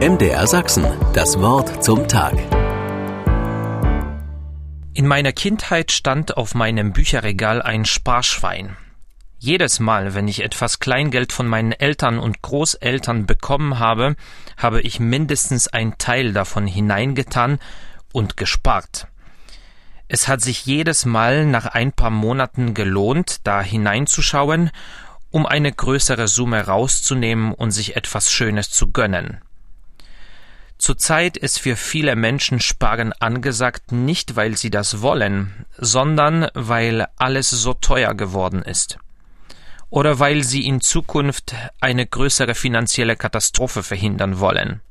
MDR Sachsen, das Wort zum Tag. In meiner Kindheit stand auf meinem Bücherregal ein Sparschwein. Jedes Mal, wenn ich etwas Kleingeld von meinen Eltern und Großeltern bekommen habe, habe ich mindestens ein Teil davon hineingetan und gespart. Es hat sich jedes Mal nach ein paar Monaten gelohnt, da hineinzuschauen, um eine größere Summe rauszunehmen und sich etwas Schönes zu gönnen. Zurzeit ist für viele Menschen Sparen angesagt, nicht weil sie das wollen, sondern weil alles so teuer geworden ist. Oder weil sie in Zukunft eine größere finanzielle Katastrophe verhindern wollen.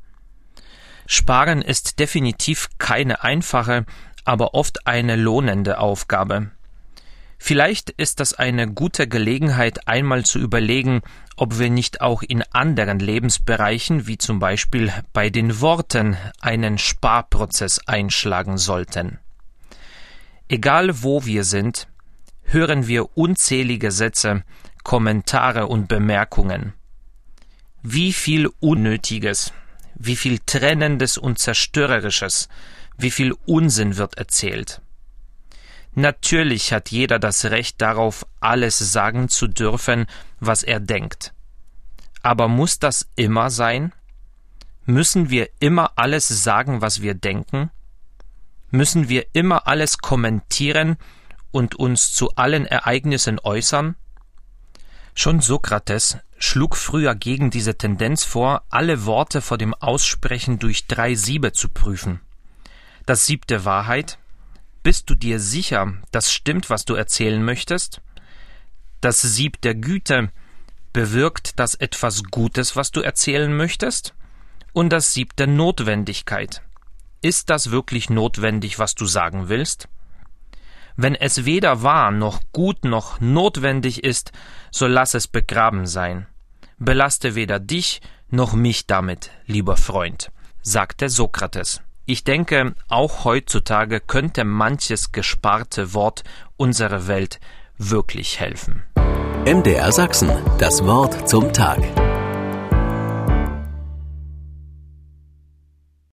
Sparen ist definitiv keine einfache, aber oft eine lohnende Aufgabe. Vielleicht ist das eine gute Gelegenheit, einmal zu überlegen, ob wir nicht auch in anderen Lebensbereichen, wie zum Beispiel bei den Worten, einen Sparprozess einschlagen sollten. Egal wo wir sind, hören wir unzählige Sätze, Kommentare und Bemerkungen. Wie viel Unnötiges, wie viel Trennendes und Zerstörerisches, wie viel Unsinn wird erzählt. Natürlich hat jeder das Recht darauf, alles sagen zu dürfen, was er denkt. Aber muss das immer sein? Müssen wir immer alles sagen, was wir denken? Müssen wir immer alles kommentieren und uns zu allen Ereignissen äußern? Schon Sokrates schlug früher gegen diese Tendenz vor, alle Worte vor dem Aussprechen durch drei Siebe zu prüfen. Das Sieb der Wahrheit, bist du dir sicher, das stimmt, was du erzählen möchtest? Das Sieb der Güte bewirkt das etwas Gutes, was du erzählen möchtest? Und das Sieb der Notwendigkeit. Ist das wirklich notwendig, was du sagen willst? Wenn es weder wahr noch gut noch notwendig ist, so lass es begraben sein. Belaste weder dich noch mich damit, lieber Freund, sagte Sokrates. Ich denke, auch heutzutage könnte manches gesparte Wort unserer Welt wirklich helfen. MDR Sachsen, das Wort zum Tag.